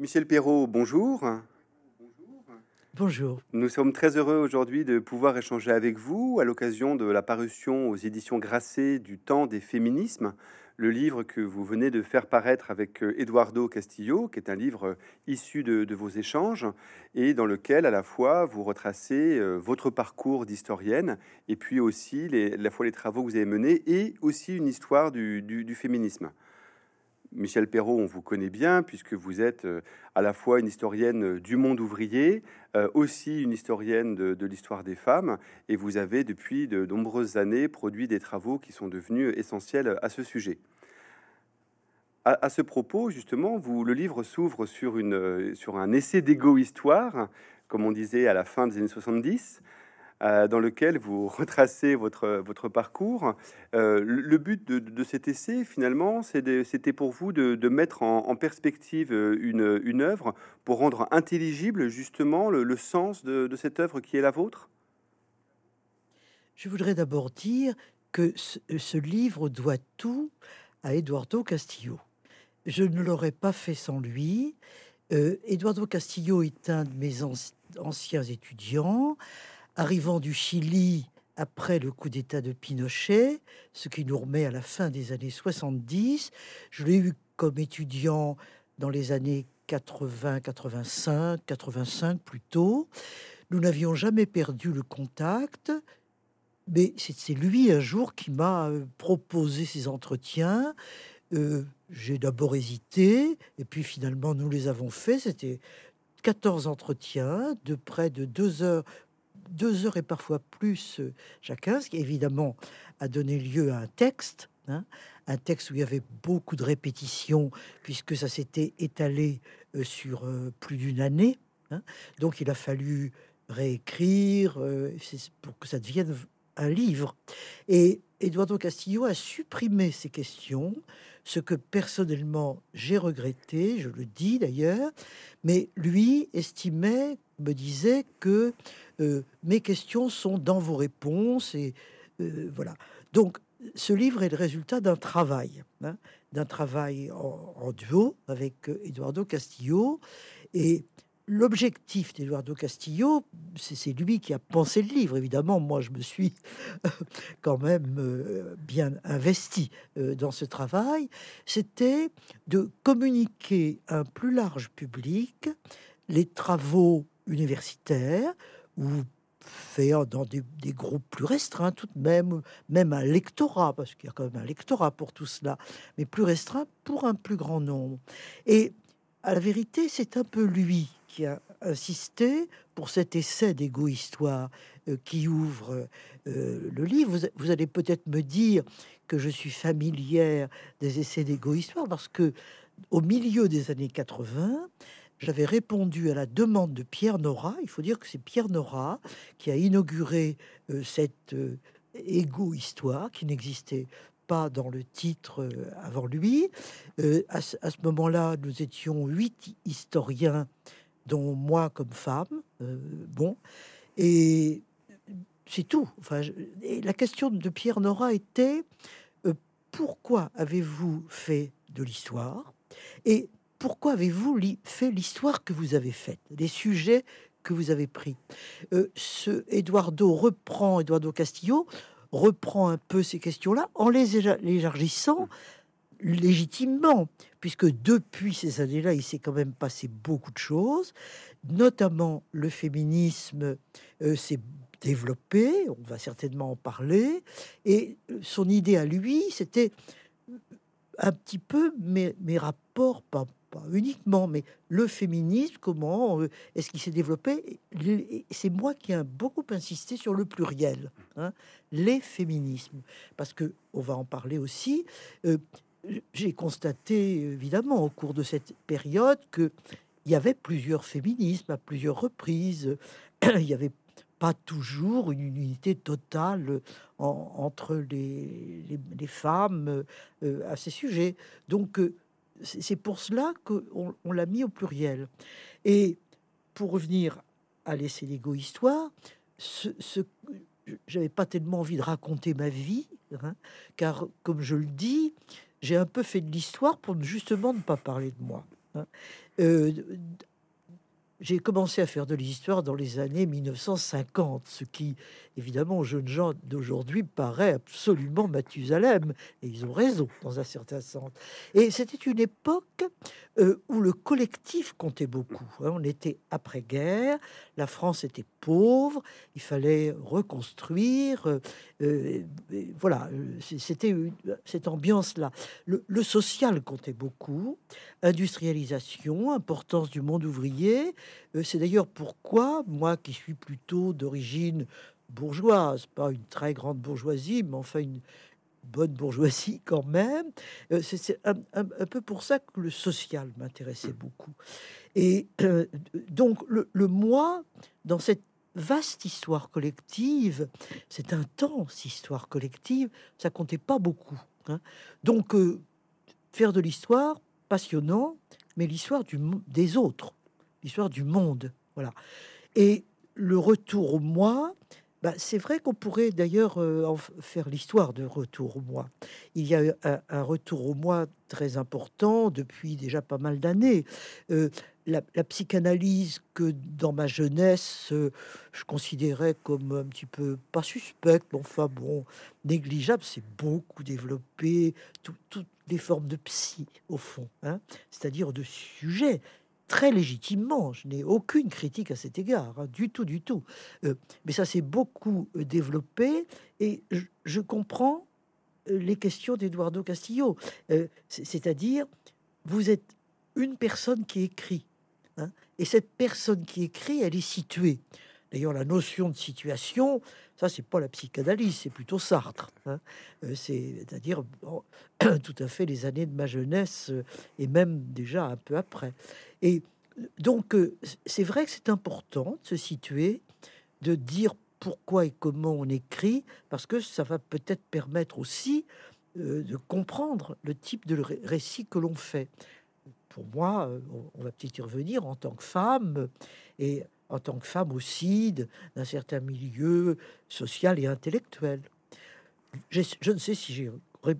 Michel Perrault, bonjour. Bonjour. Nous sommes très heureux aujourd'hui de pouvoir échanger avec vous à l'occasion de la parution aux éditions Grasset du temps des féminismes, le livre que vous venez de faire paraître avec euh, Eduardo Castillo, qui est un livre euh, issu de, vos échanges et dans lequel à la fois vous retracez euh, votre parcours d'historienne et puis aussi les, la fois les travaux que vous avez menés et aussi une histoire du, du féminisme. Michel Perrault, on vous connaît bien puisque vous êtes à la fois une historienne du monde ouvrier, aussi une historienne de, l'histoire des femmes, et vous avez depuis de nombreuses années produit des travaux qui sont devenus essentiels à ce sujet. À, ce propos, justement, le livre s'ouvre sur, sur un essai d'égo-histoire, comme on disait à la fin des années 70, euh, dans lequel vous retracez votre, votre parcours. Euh, le, but de, cet essai, finalement, c'était pour vous de, mettre en, perspective une, une, œuvre pour rendre intelligible, justement, le, sens de, cette œuvre qui est la vôtre? Je voudrais d'abord dire que ce, livre doit tout à Eduardo Castillo je ne l'aurais pas fait sans lui. Euh, Eduardo Castillo est un de mes anciens étudiants, arrivant du Chili après le coup d'État de Pinochet, ce qui nous remet à la fin des années 70. Je l'ai eu comme étudiant dans les années 80, 85, 85 plutôt. Nous n'avions jamais perdu le contact, mais c'est lui un jour qui m'a euh, proposé ces entretiens. Euh, j'ai d'abord hésité, et puis finalement nous les avons faits. C'était 14 entretiens de près de deux heures, deux heures et parfois plus euh, chacun, ce qui évidemment a donné lieu à un texte. Hein, un texte où il y avait beaucoup de répétitions, puisque ça s'était étalé euh, sur euh, plus d'une année. Hein. Donc il a fallu réécrire pour que ça devienne un livre. Et Eduardo Castillo a supprimé ces questions ce que personnellement j'ai regretté, je le dis d'ailleurs, mais lui estimait, me disait que euh, mes questions sont dans vos réponses et euh, voilà. Donc ce livre est le résultat d'un travail, hein, d'un travail en, en, duo avec Eduardo Castillo et l'objectif d'Eduardo Castillo, c'est lui qui a pensé le livre. Évidemment, moi, je me suis quand même euh, bien investi euh, dans ce travail. C'était de communiquer à un plus large public les travaux universitaires ou faire dans des, groupes plus restreints tout de même, même un lectorat, parce qu'il y a quand même un lectorat pour tout cela, mais plus restreint pour un plus grand nombre. Et à la vérité, c'est un peu lui qui a insisté pour cet essai d'égo-histoire euh, qui ouvre euh, le livre. Vous, allez peut-être me dire que je suis familière des essais d'égo-histoire parce que au milieu des années 80, j'avais répondu à la demande de Pierre Nora. Il faut dire que c'est Pierre Nora qui a inauguré euh, cette égo-histoire qui n'existait pas dans le titre avant lui. à, ce moment-là, nous étions huit historiens dont moi comme femme. Euh, bon, et c'est tout. Enfin, la question de Pierre Nora était euh, pourquoi avez-vous fait de l'histoire et pourquoi avez-vous fait l'histoire que vous avez faite, les sujets que vous avez pris? Euh, ce Eduardo reprend, Eduardo Castillo reprend un peu ces questions-là en les élargissant légitimement, puisque depuis ces années-là, il s'est quand même passé beaucoup de choses, notamment le féminisme euh, s'est développé, on va certainement en parler, et euh, son idée à lui, c'était un petit peu mes, mes rapports, pas, pas, uniquement, mais le féminisme, comment euh, est-ce qu'il s'est développé? C'est moi qui ai beaucoup insisté sur le pluriel, hein, les féminismes, parce que on va en parler aussi j'ai constaté évidemment au cours de cette période que il y avait plusieurs féminismes à plusieurs reprises. il n'y avait pas toujours une unité totale entre les, femmes euh, à ces sujets. Donc euh, c'est pour cela qu'on on, l'a mis au pluriel. Et pour revenir à l'essai d'égo histoire, ce, ce j'avais pas tellement envie de raconter ma vie, hein, car comme je le dis, j'ai un peu fait de l'histoire pour justement ne pas parler de moi. Hein. Euh, j'ai commencé à faire de l'histoire dans les années 1950, ce qui, évidemment, aux jeunes gens d'aujourd'hui paraît absolument Mathusalem. Et ils ont raison, dans un certain sens. Et c'était une époque euh, où le collectif comptait beaucoup. Hein. On était après-guerre, la France était pauvre, il fallait reconstruire. Euh, euh, voilà, c'était cette ambiance-là. Le, le, social comptait beaucoup, industrialisation, importance du monde ouvrier. C'est d'ailleurs pourquoi, moi qui suis plutôt d'origine bourgeoise, pas une très grande bourgeoisie, mais enfin une, bonne bourgeoisie quand même. Euh, c'est un, peu pour ça que le social m'intéressait beaucoup. Et euh, donc le, moi, dans cette vaste histoire collective, c'est intense histoire collective, ça comptait pas beaucoup. Hein. Donc euh, faire de l'histoire, passionnant, mais l'histoire des autres, l'histoire du monde, voilà. Et le retour au moi, bah, c'est vrai qu'on pourrait d'ailleurs euh, faire l'histoire de retour au moi. Il y a un, retour au moi très important depuis déjà pas mal d'années. Euh, la, psychanalyse que dans ma jeunesse, euh, je considérais comme un petit peu pas suspecte, enfin bon, négligeable, c'est beaucoup développé, toutes les formes de psy au fond, hein, c'est-à-dire de sujets très légitimement. Je n'ai aucune critique à cet égard, hein, du tout, du tout. Euh, mais ça s'est beaucoup euh, développé et je, comprends euh, les questions d'Eduardo Castillo. C'est-à-dire, vous êtes une personne qui écrit. Hein, et cette personne qui écrit, elle est située. D'ailleurs, la notion de situation, ça, c'est pas la psychanalyse, c'est plutôt Sartre. Hein. C'est-à-dire tout à fait les années de ma jeunesse et même déjà un peu après. Et donc, euh, c'est vrai que c'est important de se situer, de dire pourquoi et comment on écrit, parce que ça va peut-être permettre aussi euh, de comprendre le type de récit que l'on fait. Pour moi, euh, on va peut-être y revenir en tant que femme, et en tant que femme aussi d'un certain milieu social et intellectuel. Je ne sais si j'ai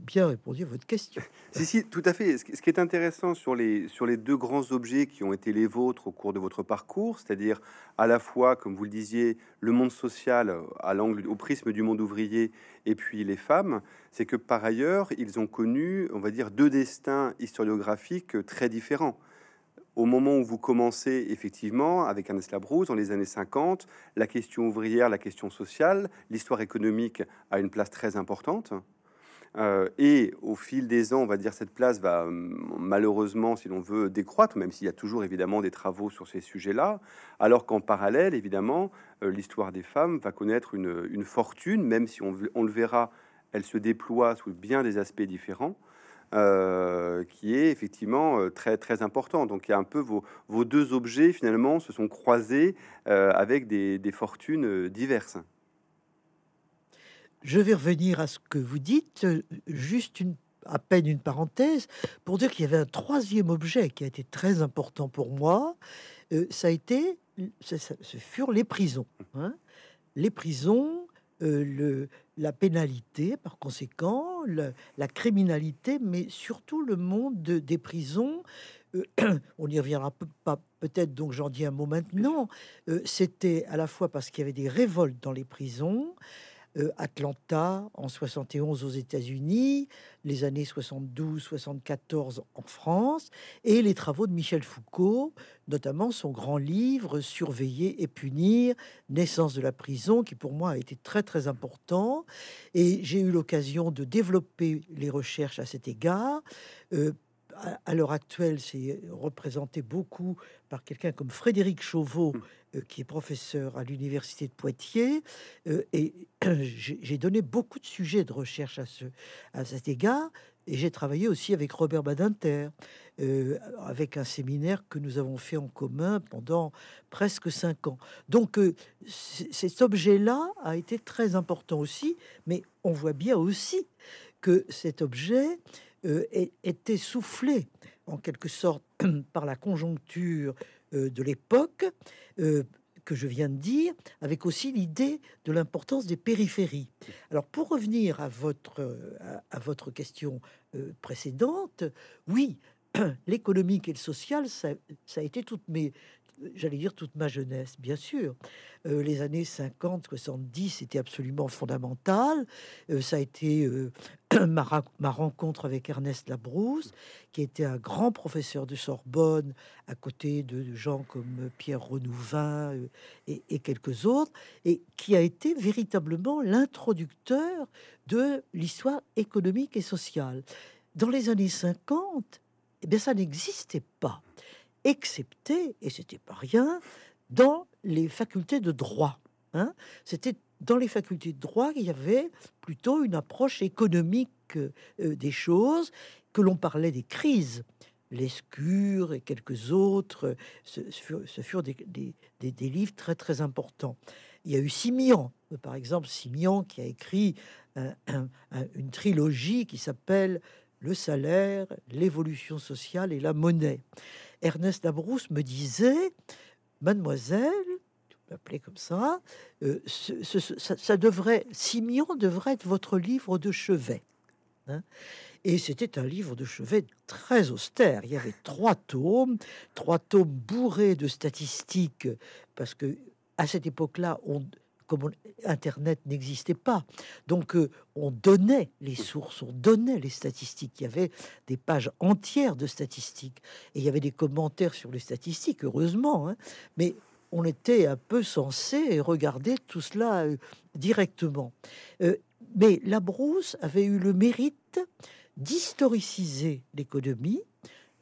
bien répondu à votre question. si, si, tout à fait. Ce qui est intéressant sur les, sur les deux grands objets qui ont été les vôtres au cours de votre parcours, c'est-à-dire à la fois, comme vous le disiez, le monde social à l'angle, au prisme du monde ouvrier, et puis les femmes, c'est que par ailleurs, ils ont connu, on va dire, deux destins historiographiques très différents au moment où vous commencez effectivement avec Ernest Labrousse dans les années 50, la question ouvrière, la question sociale, l'histoire économique a une place très importante. Euh, et au fil des ans, on va dire, cette place va malheureusement, si l'on veut, décroître, même s'il y a toujours évidemment des travaux sur ces sujets-là, alors qu'en parallèle, évidemment, euh, l'histoire des femmes va connaître une, fortune, même si on, on, le verra, elle se déploie sous bien des aspects différents. Euh, qui est effectivement très très important. Donc il y a un peu vos, vos deux objets finalement se sont croisés avec des, fortunes diverses. Je vais revenir à ce que vous dites, euh, juste une, à peine une parenthèse, pour dire qu'il y avait un troisième objet qui a été très important pour moi. Euh, ça a été, ce furent les prisons. Hein. Les prisons, euh, le, la pénalité, par conséquent, la criminalité, mais surtout le monde des prisons. on y reviendra pas peut-être, donc j'en dis un mot maintenant. C'était à la fois parce qu'il y avait des révoltes dans les prisons, euh, Atlanta en 71 aux États-Unis, les années 72-74 en France, et les travaux de Michel Foucault, notamment son grand livre Surveiller et punir, naissance de la prison, qui pour moi a été très très important. Et j'ai eu l'occasion de développer les recherches à cet égard. Euh, à, l'heure actuelle, c'est représenté beaucoup par quelqu'un comme Frédéric Chauveau, mmh. euh, qui est professeur à l'université de Poitiers. Euh, et j'ai donné beaucoup de sujets de recherche à, ce, à cet égard. Et j'ai travaillé aussi avec Robert Badinter, euh, avec un séminaire que nous avons fait en commun pendant presque cinq ans. Donc cet objet-là a été très important aussi, mais on voit bien aussi que cet objet euh, était soufflé en quelque sorte par la conjoncture euh, de l'époque euh, que je viens de dire, avec aussi l'idée de l'importance des périphéries. Alors pour revenir à votre, à, votre question précédente, oui, l'économique et le social, ça, ça a été toutes mes, j'allais dire toute ma jeunesse, bien sûr. Euh, les années 50, 70, c'était absolument fondamental. Euh, ça a été euh, ma, rencontre avec Ernest Labrousse, qui était un grand professeur de Sorbonne, à côté de, gens comme Pierre Renouvin et, et, quelques autres, et qui a été véritablement l'introducteur de l'histoire économique et sociale. Dans les années 50, eh bien, ça n'existait pas excepté, et c'était pas rien, dans les facultés de droit. Hein. C'était dans les facultés de droit qu'il y avait plutôt une approche économique euh, des choses, que l'on parlait des crises. Lescure et quelques autres, ce, furent, des, livres très très importants. Il y a eu Simian, par exemple, Simian qui a écrit une trilogie qui s'appelle Le salaire, l'évolution sociale et la monnaie. Ernest Labrousse me disait, mademoiselle, m'appelais comme ça, euh, ça, devrait, Simeon devrait être votre livre de chevet. Hein. et c'était un livre de chevet très austère. Il y avait trois tomes, trois tomes bourrés de statistiques, parce que à cette époque-là, on, comme Internet n'existait pas. Donc, euh, on donnait les sources, on donnait les statistiques. Il y avait des pages entières de statistiques. Et il y avait des commentaires sur les statistiques, heureusement. Hein. mais on était un peu censé regarder tout cela euh, directement. Euh, mais la brousse avait eu le mérite d'historiciser l'économie,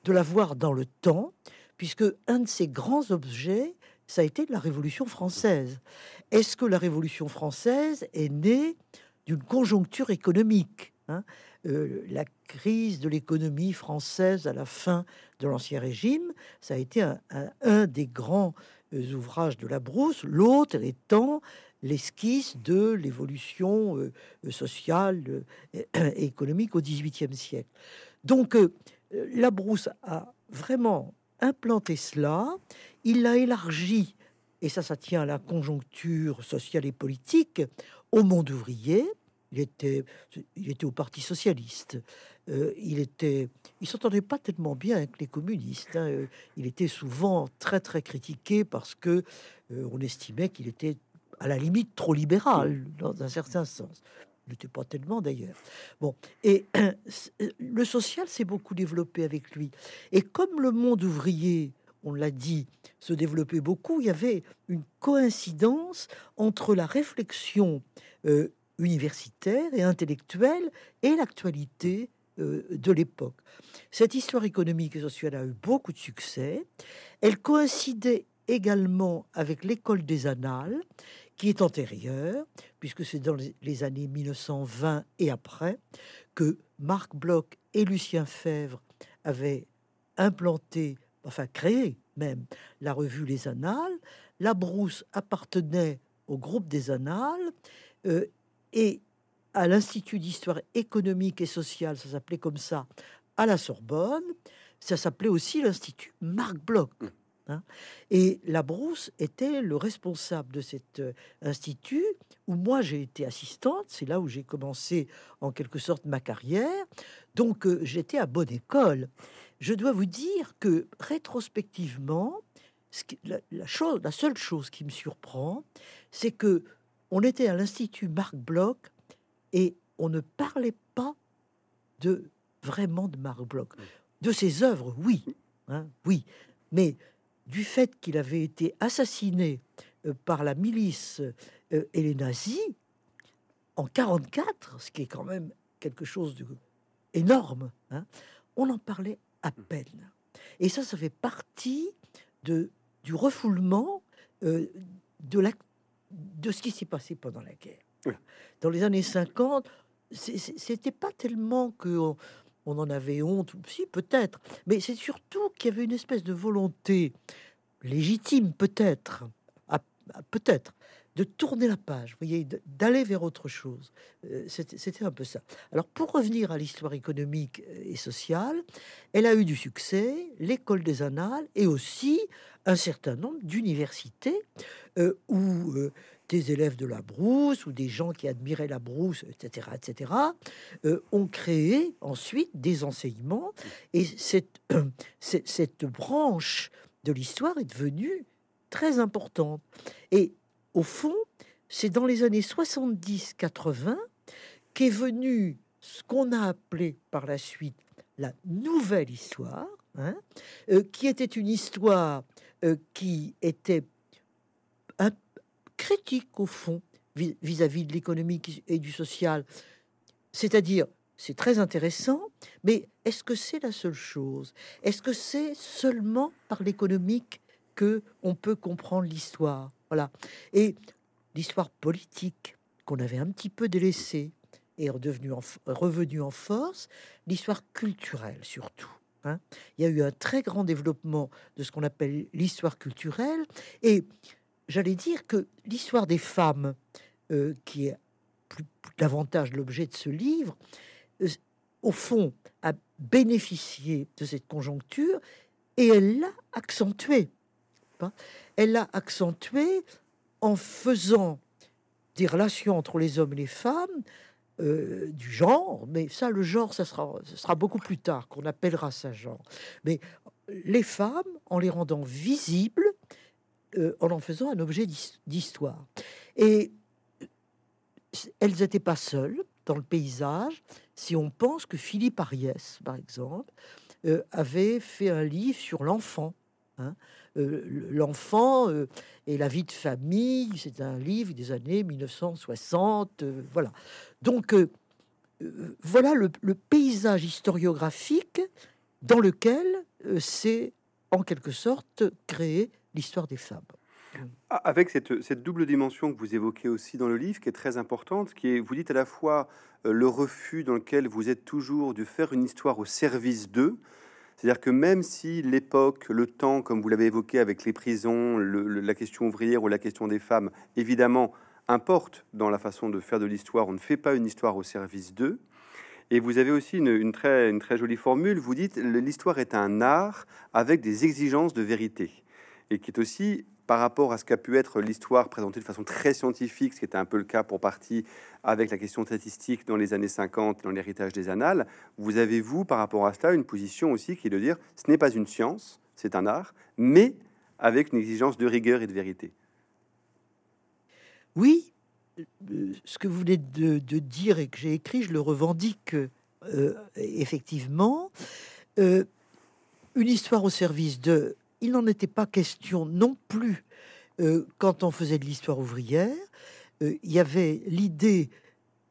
de la voir dans le temps, puisque un de ses grands objets, ça a été la Révolution française. Est-ce que la Révolution française est née d'une conjoncture économique hein? Euh, La crise de l'économie française à la fin de l'Ancien Régime, ça a été un, des grands euh, ouvrages de la brousse, l'autre étant l'esquisse de l'évolution euh, sociale et économique au XVIIIe siècle. Donc, la brousse a vraiment implanté cela, il l'a élargi, et ça, ça tient à la conjoncture sociale et politique, au monde ouvrier. Il était, il était au Parti socialiste. Euh, il était, il s'entendait pas tellement bien avec les communistes. Hein. Il était souvent très très critiqué parce que euh, on estimait qu'il était à la limite trop libéral dans un certain sens. Il n'était pas tellement d'ailleurs. Bon, et le social s'est beaucoup développé avec lui. Et comme le monde ouvrier on l'a dit, se développait beaucoup, il y avait une coïncidence entre la réflexion euh, universitaire et intellectuelle et l'actualité euh, de l'époque. Cette histoire économique et sociale a eu beaucoup de succès. Elle coïncidait également avec l'école des annales, qui est antérieure, puisque c'est dans les années 1920 et après que Marc Bloch et Lucien Fèvre avaient implanté enfin créé même la revue Les Annales. La Brousse appartenait au groupe des Annales euh, et à l'Institut d'histoire économique et sociale, ça s'appelait comme ça, à la Sorbonne. Ça s'appelait aussi l'Institut Marc Bloch. Mmh. Hein. Et la Brousse était le responsable de cet euh, institut où moi j'ai été assistante. C'est là où j'ai commencé en quelque sorte ma carrière. Donc euh, j'étais à bonne école je dois vous dire que rétrospectivement, la, chose, la seule chose qui me surprend, c'est que on était à l'institut Marc Bloch et on ne parlait pas de vraiment de Marc Bloch, de ses œuvres, oui, hein, oui, mais du fait qu'il avait été assassiné euh, par la milice euh, et les nazis en 44, ce qui est quand même quelque chose de énorme, hein, on en parlait à mmh. peine. Et ça, ça fait partie de, du refoulement euh, de, la, de ce qui s'est passé pendant la guerre. Dans les années 50, c'était pas tellement que on, en avait honte, si peut-être, mais c'est surtout qu'il y avait une espèce de volonté légitime, peut-être, peut-être, de tourner la page, voyez, d'aller vers autre chose. Euh, c'était un peu ça. Alors, pour revenir à l'histoire économique euh, et sociale, elle a eu du succès, l'école des annales et aussi un certain nombre d'universités euh, où des élèves de la brousse ou des gens qui admiraient la brousse, etc., etc., ont créé ensuite des enseignements et cette, cette branche de l'histoire est devenue très importante. Au fond, c'est dans les années 70-80 qu'est venu ce qu'on a appelé par la suite la nouvelle histoire, hein, euh, qui était une histoire euh, qui était un, critique au fond vis-à-vis de l'économique et du social. C'est-à-dire, c'est très intéressant, mais est-ce que c'est la seule chose? Est-ce que c'est seulement par l'économique que on peut comprendre l'histoire? Voilà. Et l'histoire politique qu'on avait un petit peu délaissée est redevenue en, revenue en force, l'histoire culturelle surtout. Hein. Il y a eu un très grand développement de ce qu'on appelle l'histoire culturelle et j'allais dire que l'histoire des femmes, euh, qui est plus, davantage l'objet de ce livre, euh, au fond, a bénéficié de cette conjoncture et elle l'a accentuée. Hein. Elle l'a accentuée en faisant des relations entre les hommes et les femmes euh, du genre, mais ça, le genre, ça sera, beaucoup plus tard qu'on appellera ça genre. Mais les femmes, en les rendant visibles, euh, en en faisant un objet d'histoire. Et elles n'étaient pas seules dans le paysage. Si on pense que Philippe Ariès, par exemple, euh, avait fait un livre sur l'enfant. Hein, euh, l'enfant et la vie de famille, c'est un livre des années 1960. voilà. Donc, voilà le, paysage historiographique dans lequel c'est en quelque sorte créé l'histoire des femmes. Avec cette, cette, double dimension que vous évoquez aussi dans le livre, qui est très importante, qui est, vous dites à la fois euh, le refus dans lequel vous êtes toujours de faire une histoire au service d'eux, c'est-à-dire que même si l'époque, le temps, comme vous l'avez évoqué avec les prisons, la question ouvrière ou la question des femmes, évidemment, importe dans la façon de faire de l'histoire, on ne fait pas une histoire au service d'eux. Et vous avez aussi une, très, une très jolie formule, vous dites l'histoire est un art avec des exigences de vérité et qui est aussi par rapport à ce qu'a pu être l'histoire présentée de façon très scientifique, ce qui était un peu le cas pour partie avec la question statistique dans les années 50, dans l'héritage des annales, vous avez, vous, par rapport à cela, une position aussi qui est de dire ce n'est pas une science, c'est un art, mais avec une exigence de rigueur et de vérité. Oui, euh, ce que vous venez de, dire et que j'ai écrit, je le revendique euh, effectivement. Euh, une histoire au service de il n'en était pas question non plus euh, quand on faisait de l'histoire ouvrière. Euh, il y avait l'idée,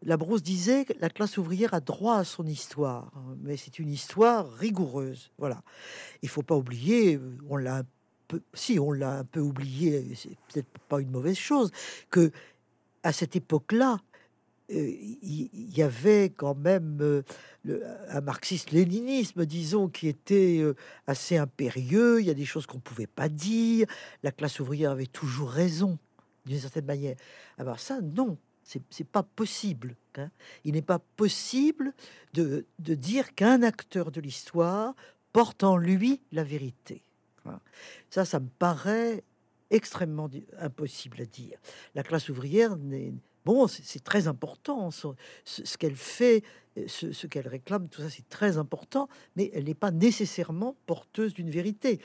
la Brousse disait que la classe ouvrière a droit à son histoire, mais c'est une histoire rigoureuse. Voilà. Il faut pas oublier, euh, on l'a un peu, si on l'a un peu oublié, c'est peut-être pas une mauvaise chose, que à cette époque-là, il y, avait quand même euh, un marxisme-léninisme, disons, qui était euh, assez impérieux. Il y a des choses qu'on pouvait pas dire. La classe ouvrière avait toujours raison, d'une certaine manière. Alors ça, non, c'est pas possible. Hein. Il n'est pas possible de, de dire qu'un acteur de l'histoire porte en lui la vérité. Hein. Ça, ça me paraît extrêmement impossible à dire. La classe ouvrière n'est Bon, c'est très important, ce, qu'elle fait, euh, ce, qu'elle réclame, tout ça c'est très important, mais elle n'est pas nécessairement porteuse d'une vérité.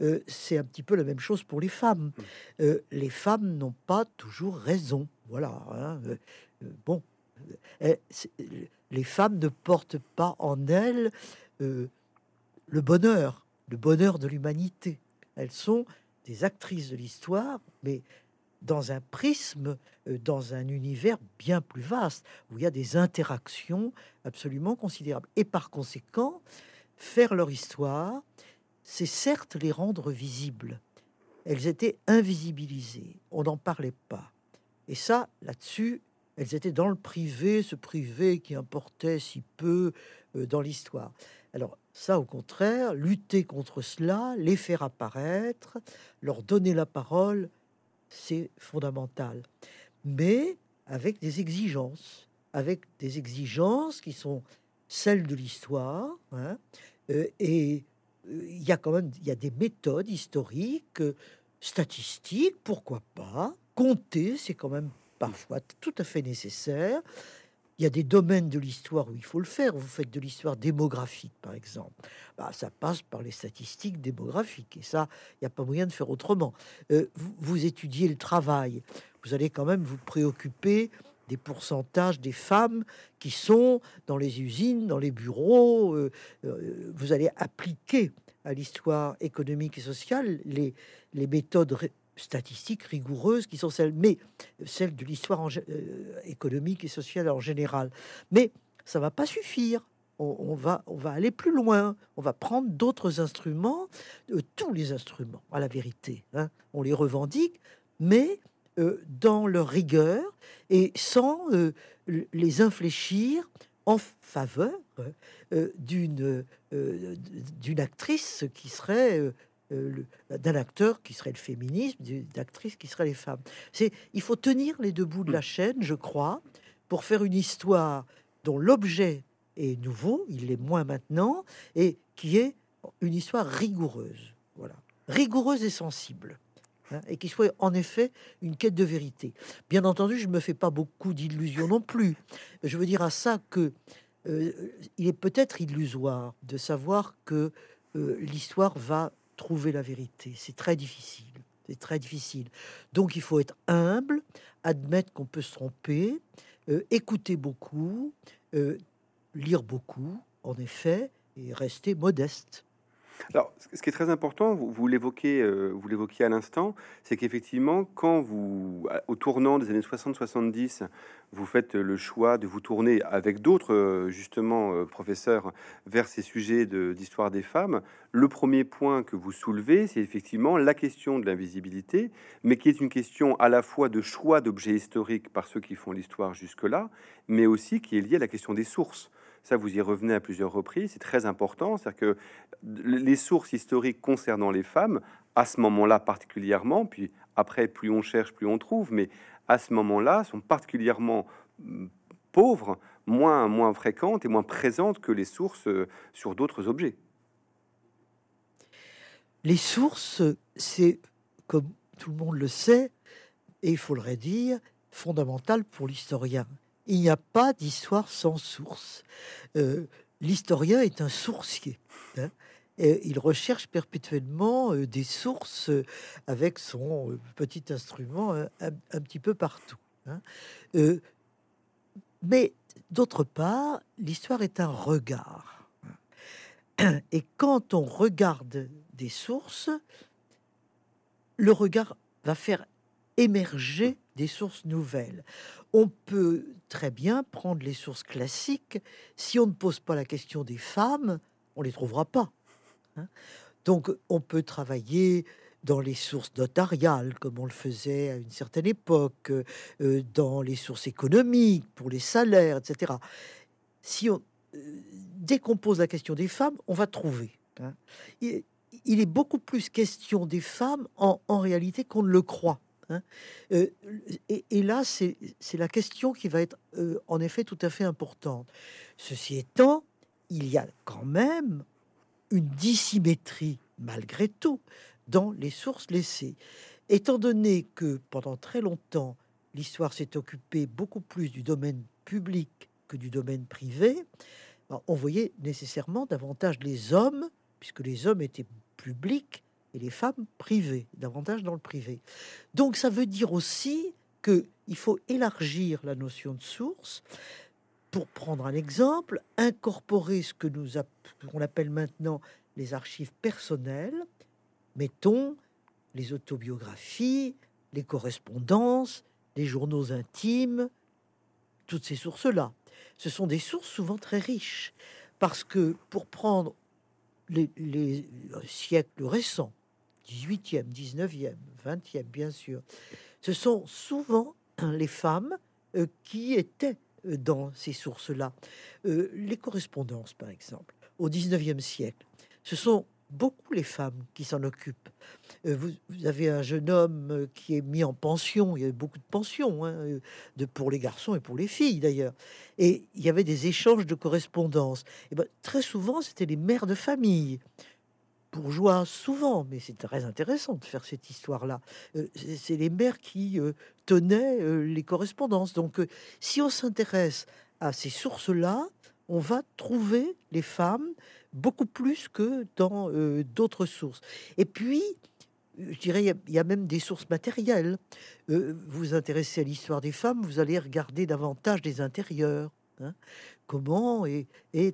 Euh, c'est un petit peu la même chose pour les femmes. Mmh. Euh, les femmes n'ont pas toujours raison. Voilà. Hein, bon, les femmes ne portent pas en elles le bonheur, le bonheur de l'humanité. Elles sont des actrices de l'histoire, mais dans un prisme, euh, dans un univers bien plus vaste, où il y a des interactions absolument considérables. Et par conséquent, faire leur histoire, c'est certes les rendre visibles. Elles étaient invisibilisées, on n'en parlait pas. Et ça, là-dessus, elles étaient dans le privé, ce privé qui importait si peu euh, dans l'histoire. Alors ça, au contraire, lutter contre cela, les faire apparaître, leur donner la parole, c'est fondamental. Mais avec des exigences, avec des exigences qui sont celles de l'histoire. Hein, euh, et euh, il y a quand même il y a des méthodes historiques, euh, statistiques, pourquoi pas, compter, c'est quand même parfois tout à fait nécessaire. Il y a des domaines de l'histoire où il faut le faire. Vous faites de l'histoire démographique, par exemple. Bah, ça passe par les statistiques démographiques. Et ça, il n'y a pas moyen de faire autrement. Euh, vous, étudiez le travail. Vous allez quand même vous préoccuper des pourcentages des femmes qui sont dans les usines, dans les bureaux. Euh, euh, vous allez appliquer à l'histoire économique et sociale les, les méthodes statistiques rigoureuses qui sont celles, mais celles de l'histoire euh, économique et sociale en général. Mais ça va pas suffire. On, va, on va aller plus loin. On va prendre d'autres instruments, euh, tous les instruments, à la vérité. Hein. On les revendique, mais euh, dans leur rigueur et sans les infléchir en faveur d'une d'une actrice qui serait d'un acteur qui serait le féminisme, d'actrices qui seraient les femmes. C'est, il faut tenir les deux bouts de la mm. chaîne, je crois, pour faire une histoire dont l'objet est nouveau, il est moins maintenant, et qui est une histoire rigoureuse, voilà, rigoureuse et sensible. Hein, et qui soit en effet une quête de vérité. Bien entendu, je me fais pas beaucoup d'illusions non plus. Je veux dire à ça que euh, il est peut-être illusoire de savoir que euh, l'histoire va trouver la vérité. C'est très difficile. C'est très difficile. Donc il faut être humble, admettre qu'on peut se tromper, euh, écouter beaucoup, euh, lire beaucoup, en effet, et rester modeste. Alors, ce qui est très important, vous, l'évoquez, euh, à l'instant, c'est qu'effectivement, quand vous, au tournant des années 60-70, vous faites le choix de vous tourner avec d'autres, euh, justement, euh, professeurs, vers ces sujets d'histoire des femmes, le premier point que vous soulevez, c'est effectivement la question de l'invisibilité, mais qui est une question à la fois de choix d'objets historiques par ceux qui font l'histoire jusque-là, mais aussi qui est liée à la question des sources. Ça, vous y revenez à plusieurs reprises. C'est très important. C'est-à-dire que les sources historiques concernant les femmes, à ce moment-là particulièrement, puis après, plus on cherche, plus on trouve, mais à ce moment-là, sont particulièrement mm, pauvres, moins, moins fréquentes et moins présentes que les sources euh, sur d'autres objets. Les sources, c'est, comme tout le monde le sait, et il faut le redire, fondamental pour l'historien il n'y a pas d'histoire sans source. Euh, l'historien est un sourcier. Hein, il recherche perpétuellement euh, des sources euh, avec son petit instrument un, petit peu partout. Hein. mais d'autre part, l'histoire est un regard. Et quand on regarde des sources, le regard va faire émerger des sources nouvelles. On peut très bien prendre les sources classiques. Si on ne pose pas la question des femmes, on les trouvera pas. Hein. Donc, on peut travailler dans les sources notariales, comme on le faisait à une certaine époque, euh, dans les sources économiques, pour les salaires, etc. Si on euh, décompose la question des femmes, on va trouver. Hein. Il, est beaucoup plus question des femmes en réalité qu'on ne le croit. Hein. Euh, et, là, c'est la question qui va être euh, en effet tout à fait importante. Ceci étant, il y a quand même une dissymétrie, malgré tout, dans les sources laissées. Étant donné que pendant très longtemps, l'histoire s'est occupée beaucoup plus du domaine public que du domaine privé, ben, on voyait nécessairement davantage les hommes, puisque les hommes étaient publics, les femmes privées, davantage dans le privé. Donc ça veut dire aussi que il faut élargir la notion de source. Pour prendre un exemple, incorporer ce que nous on appelle maintenant les archives personnelles, mettons les autobiographies, les correspondances, les journaux intimes, toutes ces sources-là. Ce sont des sources souvent très riches, parce que pour prendre les, les siècles récents, 18e, 19e, 20e, bien sûr. Ce sont souvent les femmes euh, qui étaient euh, dans ces sources-là. Euh, les correspondances, par exemple, au 19e siècle, ce sont beaucoup les femmes qui s'en occupent. Vous, avez un jeune homme qui est mis en pension, il y a beaucoup de pensions, hein, de, pour les garçons et pour les filles d'ailleurs. Et il y avait des échanges de correspondances. Et ben, très souvent, c'était les mères de famille bourgeois souvent, mais c'est très intéressant de faire cette histoire-là. Euh, c'est les mères qui euh, tenaient euh, les correspondances. Donc, si on s'intéresse à ces sources-là, on va trouver les femmes beaucoup plus que dans d'autres sources. Et puis, je dirais, il y, a même des sources matérielles. vous vous intéressez à l'histoire des femmes, vous allez regarder davantage des intérieurs. Hein. Comment est,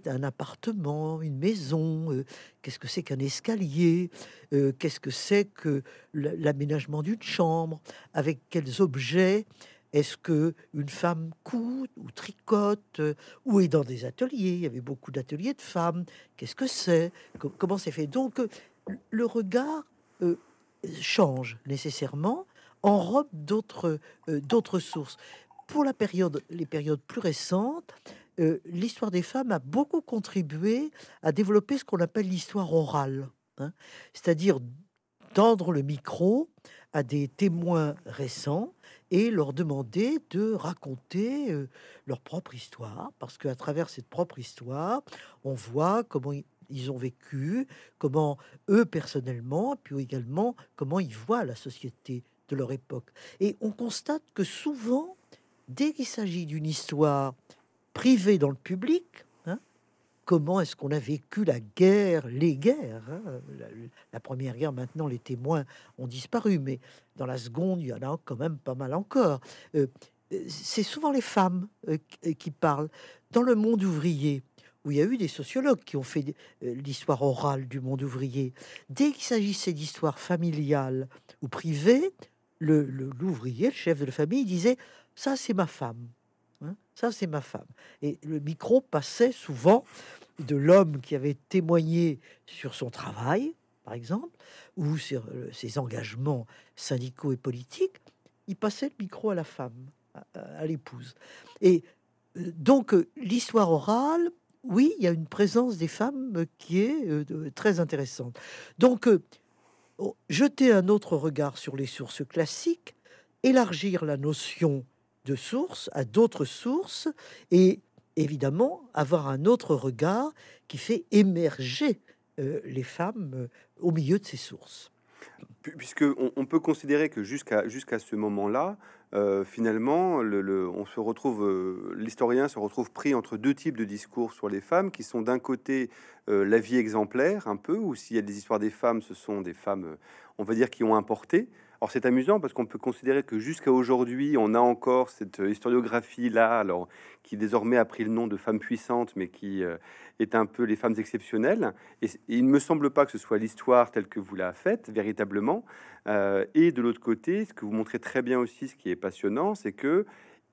un appartement, une maison euh, Qu'est-ce que c'est qu'un escalier euh, Qu'est-ce que c'est que l'aménagement d'une chambre Avec quels objets est-ce que une femme coud ou tricote euh, ou est dans des ateliers Il y avait beaucoup d'ateliers de femmes. Qu'est-ce que c'est Comment c'est fait Donc le regard change nécessairement, enrobe d'autres d'autres sources pour la période, les périodes plus récentes, euh, l'histoire des femmes a beaucoup contribué à développer ce qu'on appelle l'histoire orale, hein. c'est-à-dire tendre le micro à des témoins récents et leur demander de raconter euh, leur propre histoire, parce qu'à travers cette propre histoire, on voit comment ils ont vécu, comment eux personnellement, puis également comment ils voient la société de leur époque. Et on constate que souvent, dès qu'il s'agit d'une histoire privée dans le public, hein, comment est-ce qu'on a vécu la guerre, les guerres hein, la, première guerre, maintenant, les témoins ont disparu, mais dans la seconde, il y en a quand même pas mal encore. Euh, c'est souvent les femmes euh, qui parlent. Dans le monde ouvrier, où il y a eu des sociologues qui ont fait euh, l'histoire orale du monde ouvrier, dès qu'il s'agissait d'histoire familiale ou privée, l'ouvrier, le, le chef de la famille, disait ça c'est ma femme. Hein. ça c'est ma femme. Et le micro passait souvent de l'homme qui avait témoigné sur son travail, par exemple, ou sur euh, ses engagements syndicaux et politiques. Il passait le micro à la femme, à, l'épouse. Et euh, donc euh, l'histoire orale, oui, il y a une présence des femmes qui est très intéressante. Donc oh, jeter un autre regard sur les sources classiques, élargir la notion de sources à d'autres sources et évidemment avoir un autre regard qui fait émerger euh, les femmes euh, au milieu de ces sources. Puisque on, peut considérer que jusqu'à jusqu'à ce moment-là, euh, finalement, le, on se retrouve, l'historien se retrouve pris entre deux types de discours sur les femmes, qui sont d'un côté la vie exemplaire, un peu, ou s'il y a des histoires des femmes, ce sont des femmes, on va dire, qui ont importé. Alors c'est amusant parce qu'on peut considérer que jusqu'à aujourd'hui, on a encore cette euh, historiographie-là, alors qui désormais a pris le nom de femme puissante, mais qui euh, est un peu les femmes exceptionnelles. Et, il ne me semble pas que ce soit l'histoire telle que vous la faites véritablement. Euh, et de l'autre côté, ce que vous montrez très bien aussi, ce qui est passionnant, c'est que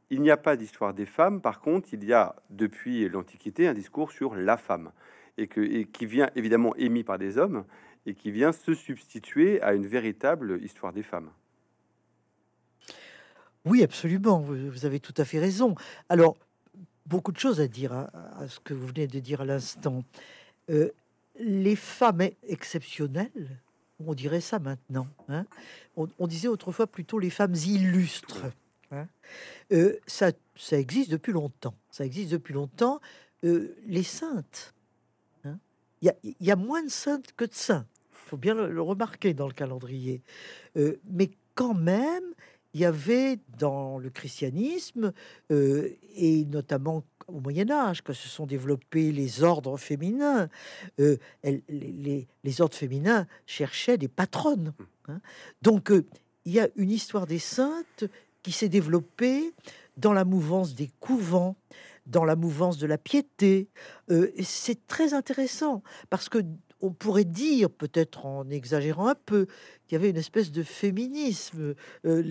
il n'y a pas d'histoire des femmes. Par contre, il y a depuis l'Antiquité un discours sur la femme et, que, et qui vient évidemment émis par des hommes et qui vient se substituer à une véritable histoire des femmes. Oui, absolument, vous, avez tout à fait raison. Alors, beaucoup de choses à dire à, ce que vous venez de dire à l'instant. Euh, les femmes exceptionnelles, on dirait ça maintenant. Hein. on, disait autrefois plutôt les femmes illustres. Hein. Euh, ça, existe depuis longtemps. Ça existe depuis longtemps. Euh, les saintes, il y, a moins de saintes que de saints. Faut bien le, remarquer dans le calendrier. Euh, mais quand même, il y avait dans le christianisme, euh, et notamment au Moyen Âge, quand se sont développés les ordres féminins, euh, les, ordres féminins cherchaient des patronnes. Hein. Donc, il y a une histoire des saintes qui s'est développée dans la mouvance des couvents, dans la mouvance de la piété. C'est très intéressant parce que on pourrait dire, peut-être en exagérant un peu, qu'il y avait une espèce de féminisme, euh,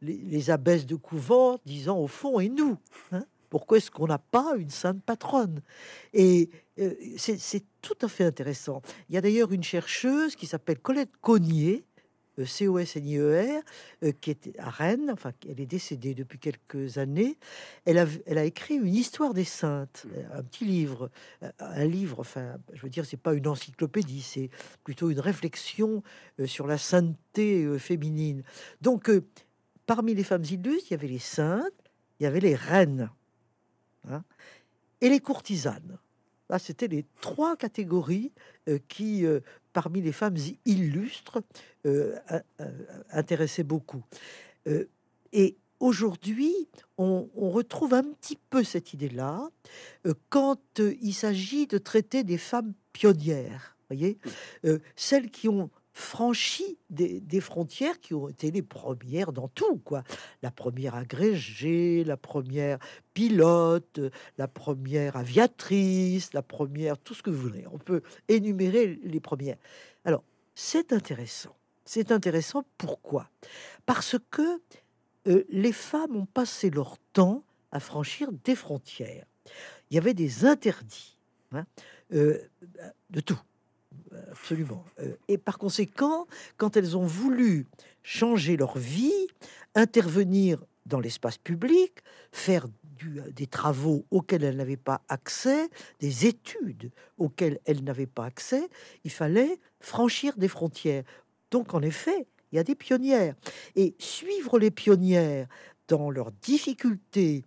les, abbesses de couvent disant au fond, et nous hein, Pourquoi est-ce qu'on n'a pas une sainte patronne? Et euh, c'est tout à fait intéressant. Il y a d'ailleurs une chercheuse qui s'appelle Colette Cognier, C-O-S-N-I-E-R, euh, qui est à Rennes, enfin, elle est décédée depuis quelques années. Elle a, elle a écrit une histoire des saintes, mmh. un petit livre, euh, un livre, enfin, je veux dire, c'est pas une encyclopédie, c'est plutôt une réflexion euh, sur la sainteté féminine. Donc, parmi les femmes illustres, il y avait les saintes, il y avait les reines, hein, et les courtisanes. Là, c'était les trois catégories qui parmi les femmes illustres euh, intéressait beaucoup. et aujourd'hui, on, retrouve un petit peu cette idée-là quand il s'agit de traiter des femmes pionnières, voyez, celles qui ont franchi des, frontières qui ont été les premières dans tout, quoi. La première agrégée, la première pilote, la première aviatrice, la première, tout ce que vous voulez. On peut énumérer les premières. Alors, c'est intéressant. C'est intéressant pourquoi? Parce que euh, les femmes ont passé leur temps à franchir des frontières. Il y avait des interdits hein, euh, de tout absolument. Euh, et par conséquent, quand elles ont voulu changer leur vie, intervenir dans l'espace public, faire des travaux auxquels elles n'avaient pas accès, des études auxquelles elles n'avaient pas accès, il fallait franchir des frontières. Donc, en effet, il y a des pionnières. Et suivre les pionnières dans leurs difficultés,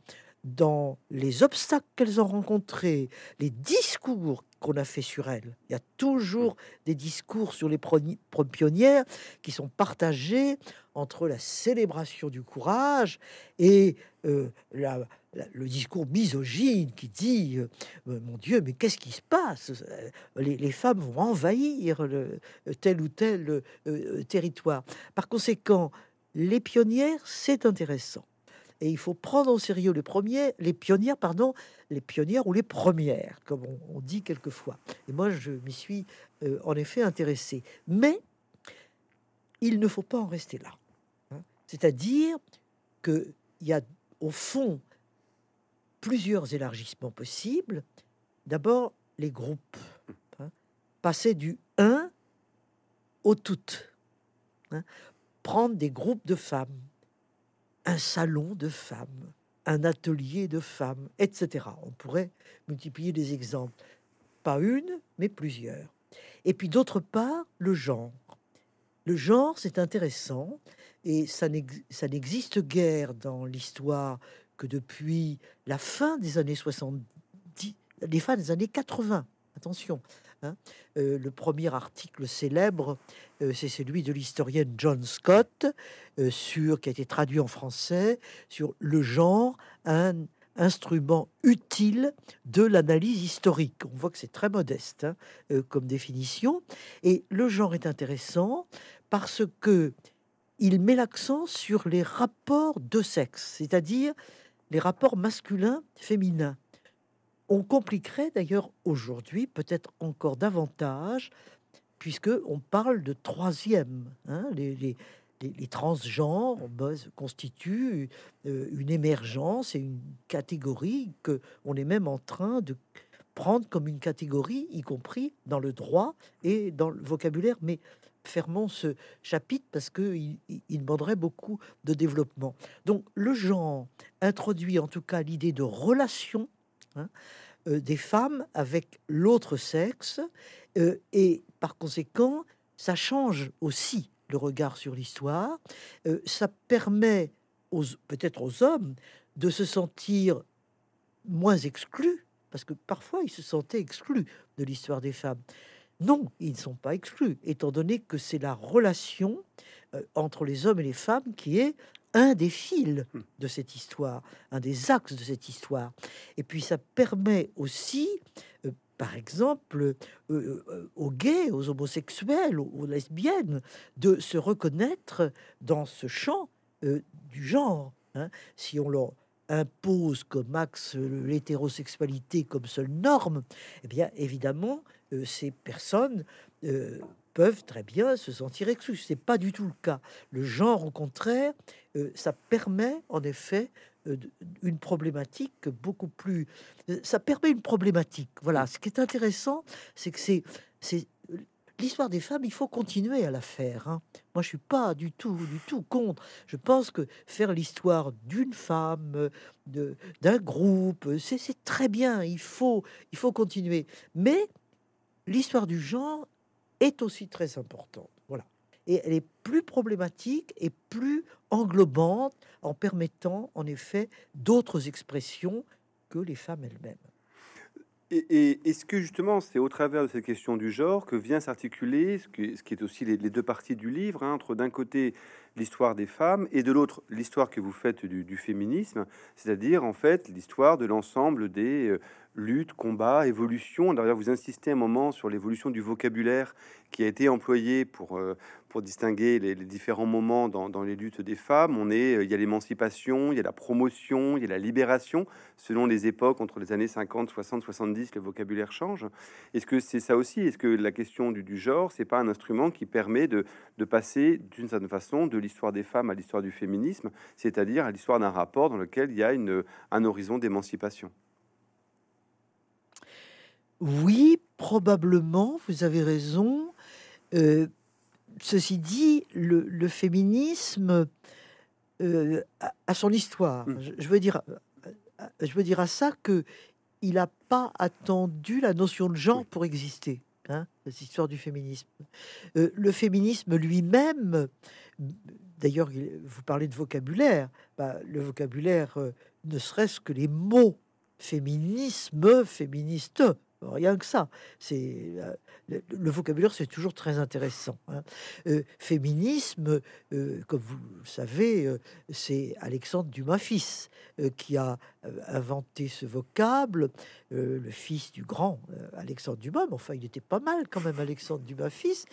dans les obstacles qu'elles ont rencontrés, les discours qu'on a fait sur elles. Il y a toujours des discours sur les pionnières qui sont partagés entre la célébration du courage et euh, le discours misogyne qui dit euh, euh, Mon Dieu, mais qu'est-ce qui se passe? Les, femmes vont envahir le, tel ou tel territoire. Par conséquent, les pionnières, c'est intéressant et il faut prendre au sérieux les premiers, les pionnières, pardon, les pionnières ou les premières, comme on, dit quelquefois. Et moi, je m'y suis euh, en effet intéressé. Mais il ne faut pas en rester là. Hein. C'est-à-dire qu'il y a au fond plusieurs élargissements possibles. D'abord, les groupes. Hein. Passer du 1 au tout. Hein. Prendre des groupes de femmes un salon de femmes, un atelier de femmes, etc. On pourrait multiplier des exemples. Pas une, mais plusieurs. Et puis d'autre part, le genre. Le genre, c'est intéressant, et ça n'existe guère dans l'histoire que depuis la fin des années 70, les fins des années 80. Attention, Hein. Euh, le premier article célèbre, euh, c'est celui de l'historienne John Scott, euh, sur, qui a été traduit en français, sur le genre, un instrument utile de l'analyse historique. On voit que c'est très modeste hein, comme définition. Et le genre est intéressant parce que il met l'accent sur les rapports de sexe, c'est-à-dire les rapports masculins-féminins. On compliquerait d'ailleurs aujourd'hui, peut-être encore davantage, puisque on parle de troisième. Hein, les, les, les, transgenres constituent euh, une émergence et une catégorie que on est même en train de prendre comme une catégorie, y compris dans le droit et dans le vocabulaire. Mais fermons ce chapitre parce que il, demanderait beaucoup de développement. Donc le genre introduit en tout cas l'idée de relation Hein, euh, des femmes avec l'autre sexe, euh, et par conséquent, ça change aussi le regard sur l'histoire. Euh, ça permet peut-être aux hommes de se sentir moins exclus, parce que parfois ils se sentaient exclus de l'histoire des femmes. Non, ils ne sont pas exclus, étant donné que c'est la relation entre les hommes et les femmes qui est un des fils de cette histoire, un des axes de cette histoire. Et puis ça permet aussi, euh, par exemple, euh, euh, aux gays, aux homosexuels, aux, lesbiennes, de se reconnaître dans ce champ du genre. Hein. Si on leur impose comme axe l'hétérosexualité comme seule norme, eh bien évidemment, ces personnes peuvent très bien se sentir exclus. C'est pas du tout le cas. Le genre, au contraire, euh, ça permet en effet euh, une problématique beaucoup plus. Euh, ça permet une problématique. Voilà. Ce qui est intéressant, c'est que c'est c'est l'histoire des femmes. Il faut continuer à la faire. Hein. Moi, je suis pas du tout, du tout contre. Je pense que faire l'histoire d'une femme, de d'un groupe, c'est très bien. Il faut, il faut continuer. Mais l'histoire du genre est aussi très importante. Voilà. Et elle est plus problématique et plus englobante en permettant en effet d'autres expressions que les femmes elles-mêmes. Et, est-ce que justement c'est au travers de cette question du genre que vient s'articuler ce, qui est aussi les, deux parties du livre, hein, entre d'un côté l'histoire des femmes et de l'autre l'histoire que vous faites du, féminisme, c'est-à-dire en fait l'histoire de l'ensemble des luttes, combats, évolutions. D'ailleurs, vous insistez un moment sur l'évolution du vocabulaire qui a été employé pour, euh, pour distinguer les, différents moments dans, les luttes des femmes. On est, euh, il y a l'émancipation, il y a la promotion, il y a la libération. Selon les époques, entre les années 50, 60, 70, le vocabulaire change. Est-ce que c'est ça aussi? Est-ce que la question du, du genre, c'est pas un instrument qui permet de, de passer d'une certaine façon de l'histoire des femmes à l'histoire du féminisme, c'est-à-dire à, l'histoire d'un rapport dans lequel il y a une, un horizon d'émancipation? Oui, probablement, vous avez raison. Euh, ceci dit, le, féminisme euh, a, son histoire. Hmm. Je, veux dire, je veux dire à ça que il n'a pas attendu la notion de genre pour exister. Hein, cette histoire du féminisme. Euh, le féminisme lui-même, d'ailleurs, vous parlez de vocabulaire, bah, le vocabulaire, ne serait-ce que les mots féminisme, féministe, Rien que ça. C'est euh, le, vocabulaire, c'est toujours très intéressant. Hein. Euh, féminisme, euh, comme vous le savez, c'est Alexandre Dumas fils qui a inventé ce vocable, le fils du grand Alexandre Dumas. Mais enfin, il était pas mal quand même, Alexandre Dumas fils.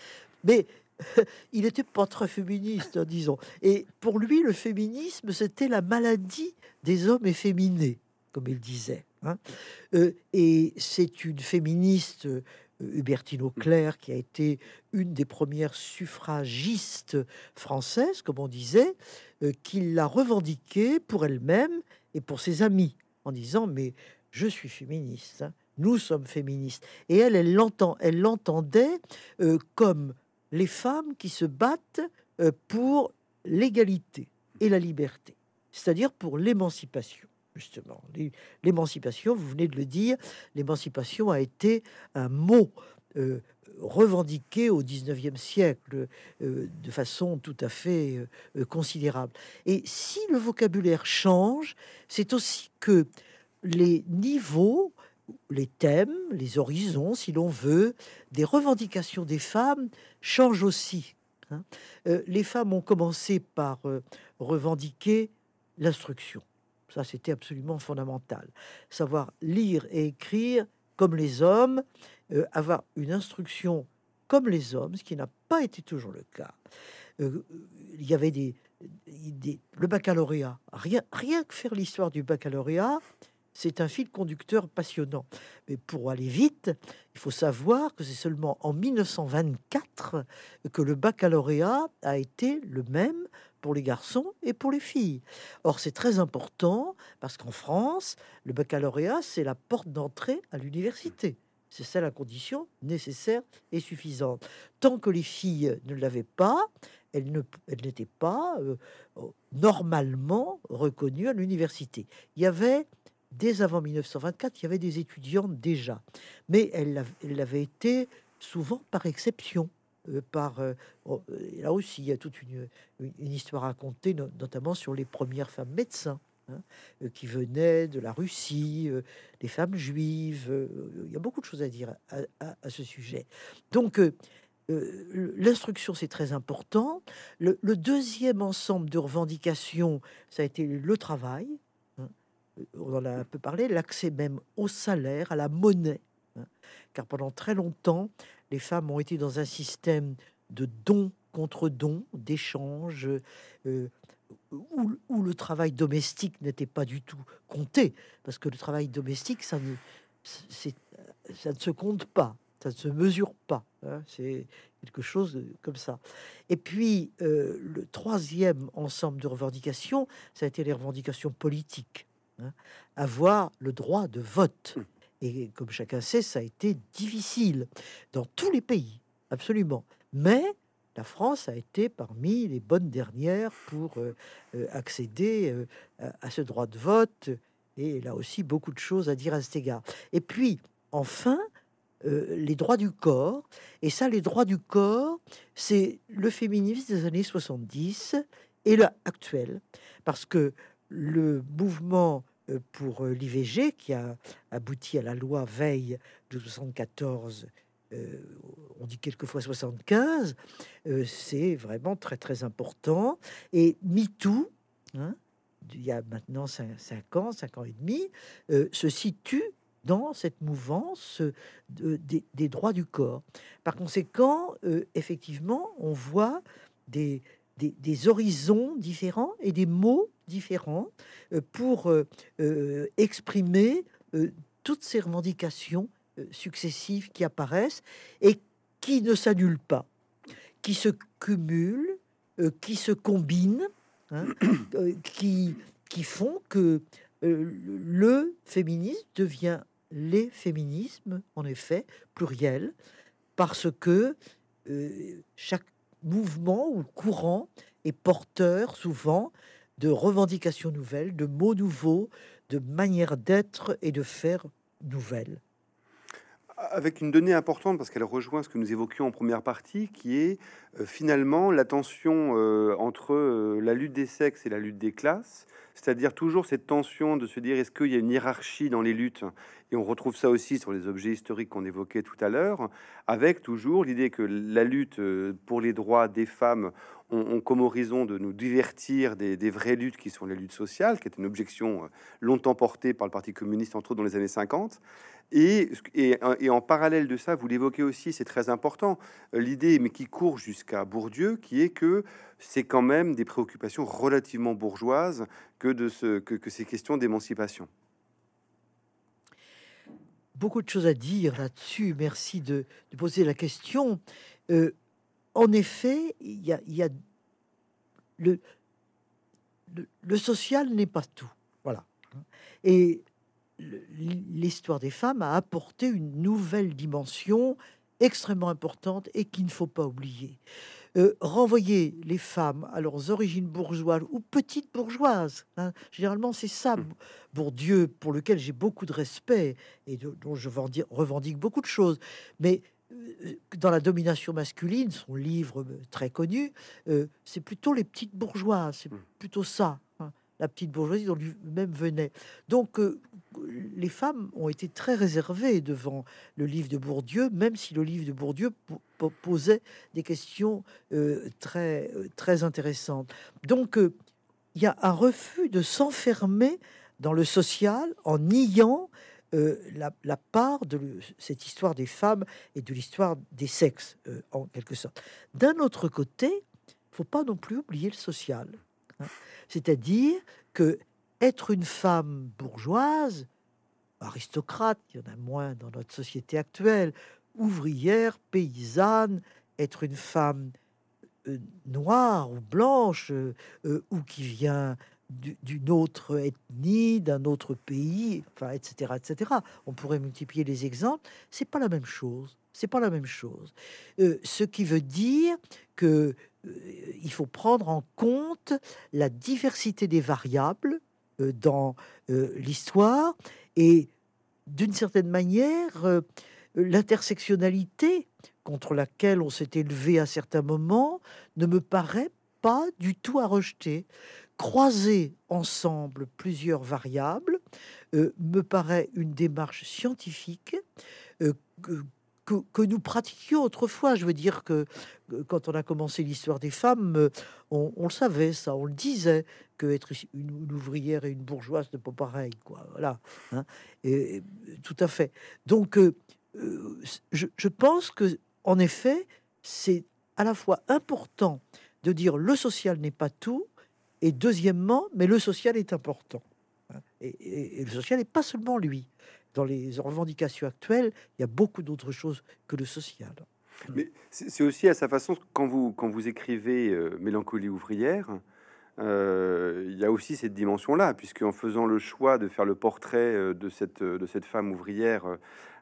Mais il n'était pas très féministe, hein, disons. Et pour lui, le féminisme, c'était la maladie des hommes efféminés, comme il disait. Hein. Euh, et c'est une féministe, euh, Hubertine Auclair, qui a été une des premières suffragistes françaises, comme on disait, euh, qui l'a revendiquée pour elle-même et pour ses amis, en disant Mais je suis féministe, hein. nous sommes féministes. Et elle, elle l'entend, elle l'entendait comme les femmes qui se battent pour l'égalité et la liberté, c'est-à-dire pour l'émancipation justement. L'émancipation, vous venez de le dire, l'émancipation a été un mot euh, revendiqué au 19e siècle euh, de façon tout à fait euh, considérable. Et si le vocabulaire change, c'est aussi que les niveaux, les thèmes, les horizons, si l'on veut, des revendications des femmes changent aussi. Hein. les femmes ont commencé par revendiquer l'instruction ça, c'était absolument fondamental. Savoir lire et écrire comme les hommes, euh, avoir une instruction comme les hommes, ce qui n'a pas été toujours le cas. Euh, il y avait des, le baccalauréat. Rien, rien que faire l'histoire du baccalauréat, c'est un fil conducteur passionnant. Mais pour aller vite, il faut savoir que c'est seulement en 1924 que le baccalauréat a été le même pour les garçons et pour les filles. Or, c'est très important parce qu'en France, le baccalauréat, c'est la porte d'entrée à l'université. C'est ça la condition nécessaire et suffisante. Tant que les filles ne l'avaient pas, elles n'étaient pas euh, normalement reconnues à l'université. Il y avait, dès avant 1924, il y avait des étudiantes déjà, mais elles l'avaient été souvent par exception. Euh, par euh, oh, là aussi il y a toute une, histoire à raconter, notamment sur les premières femmes médecins hein, euh, qui venaient de la Russie, les femmes juives. il y a beaucoup de choses à dire à, ce sujet. Donc l'instruction c'est très important. Le, deuxième ensemble de revendications, ça a été le travail. Hein. on en a un peu parlé, l'accès même au salaire, à la monnaie. Car pendant très longtemps, les femmes ont été dans un système de dons contre dons, d'échanges, euh, où, le travail domestique n'était pas du tout compté, parce que le travail domestique, ça ne, ça ne se compte pas, ça ne se mesure pas. Hein. c'est quelque chose comme ça. Et puis, euh, le troisième ensemble de revendications, ça a été les revendications politiques. Hein. avoir le droit de vote. Et comme chacun sait, ça a été difficile dans tous les pays, absolument. Mais la France a été parmi les bonnes dernières pour euh, euh, accéder euh, à ce droit de vote. Et là aussi, beaucoup de choses à dire à cet égard. Et puis, enfin, les droits du corps. Et ça, les droits du corps, c'est le féminisme des années 70 et le actuel. Parce que le mouvement pour l'IVG qui a abouti à la loi Veille de 74 on dit quelquefois 75, c'est vraiment très très important. Et MeToo, hein, il y a maintenant 5, ans, 5 ans et demi, se situe dans cette mouvance des, droits du corps. Par conséquent, effectivement, on voit des, des, horizons différents et des mots différents euh, pour euh, euh, exprimer toutes ces revendications successives qui apparaissent et qui ne s'annulent pas, qui se cumulent, qui se combinent, hein, qui, qui font que le féminisme devient les féminismes, en effet, pluriel, parce que chaque mouvement ou courant est porteur souvent de revendications nouvelles, de mots nouveaux, de manières d'être et de faire nouvelles. Avec une donnée importante, parce qu'elle rejoint ce que nous évoquions en première partie, qui est euh, finalement la tension euh, entre euh, la lutte des sexes et la lutte des classes, c'est-à-dire toujours cette tension de se dire est-ce qu'il y a une hiérarchie dans les luttes? Et on retrouve ça aussi sur les objets historiques qu'on évoquait tout à l'heure, avec toujours l'idée que la lutte pour les droits des femmes ont, comme horizon de nous divertir des, vraies luttes qui sont les luttes sociales, qui est une objection longtemps portée par le Parti communiste, entre autres dans les années 50. Et, en parallèle de ça, vous l'évoquez aussi, c'est très important, l'idée, mais qui court jusqu'à Bourdieu, qui est que c'est quand même des préoccupations relativement bourgeoises que, de ce, que, ces questions d'émancipation. Beaucoup de choses à dire là-dessus. Merci de, poser la question. Euh, en effet, il y a, le, le, social n'est pas tout. Voilà. Et l'histoire des femmes a apporté une nouvelle dimension extrêmement importante et qu'il ne faut pas oublier. Euh, renvoyer les femmes à leurs origines bourgeoises ou petites bourgeoises. Hein. Généralement, c'est ça, pour mmh. Dieu, pour lequel j'ai beaucoup de respect et dont je revendique beaucoup de choses. Mais dans la domination masculine, son livre euh, très connu, c'est plutôt les petites bourgeoises, c'est mmh. plutôt ça la petite bourgeoisie dont lui-même venait. Donc, euh, les femmes ont été très réservées devant le livre de Bourdieu, même si le livre de Bourdieu posait des questions euh, très, euh, très intéressantes. Donc, il y a un refus de s'enfermer dans le social en niant la, la, part de cette histoire des femmes et de l'histoire des sexes, en quelque sorte. D'un autre côté, faut pas non plus oublier le social. Hein. C'est-à-dire que être une femme bourgeoise, aristocrate, il y en a moins dans notre société actuelle, ouvrière, paysanne, être une femme euh, noire ou blanche euh, euh, ou qui vient d'une autre ethnie, d'un autre pays, enfin, etc., etc. On pourrait multiplier les exemples. C'est pas la même chose. C'est pas la même chose. ce qui veut dire que euh, il faut prendre en compte la diversité des variables euh, dans euh, l'histoire et d'une certaine manière l'intersectionnalité contre laquelle on s'est élevé à certains moments ne me paraît pas du tout à rejeter. Croiser ensemble plusieurs variables me paraît une démarche scientifique que, nous pratiquions autrefois. Je veux dire que quand on a commencé l'histoire des femmes, euh, on, le savait, ça, on le disait, que être une, ouvrière et une bourgeoise ne pas pareil, quoi. Voilà, hein. et, tout à fait. Donc, euh, euh, je, pense que, en effet, c'est à la fois important de dire le social n'est pas tout, et deuxièmement, mais le social est important. Et, et, le social n'est pas seulement lui dans les revendications actuelles, il y a beaucoup d'autres choses que le social. Mais c'est aussi à sa façon, quand vous, quand vous écrivez euh, Mélancolie ouvrière, euh, il y a aussi cette dimension-là, puisque en faisant le choix de faire le portrait euh, de cette, de cette femme ouvrière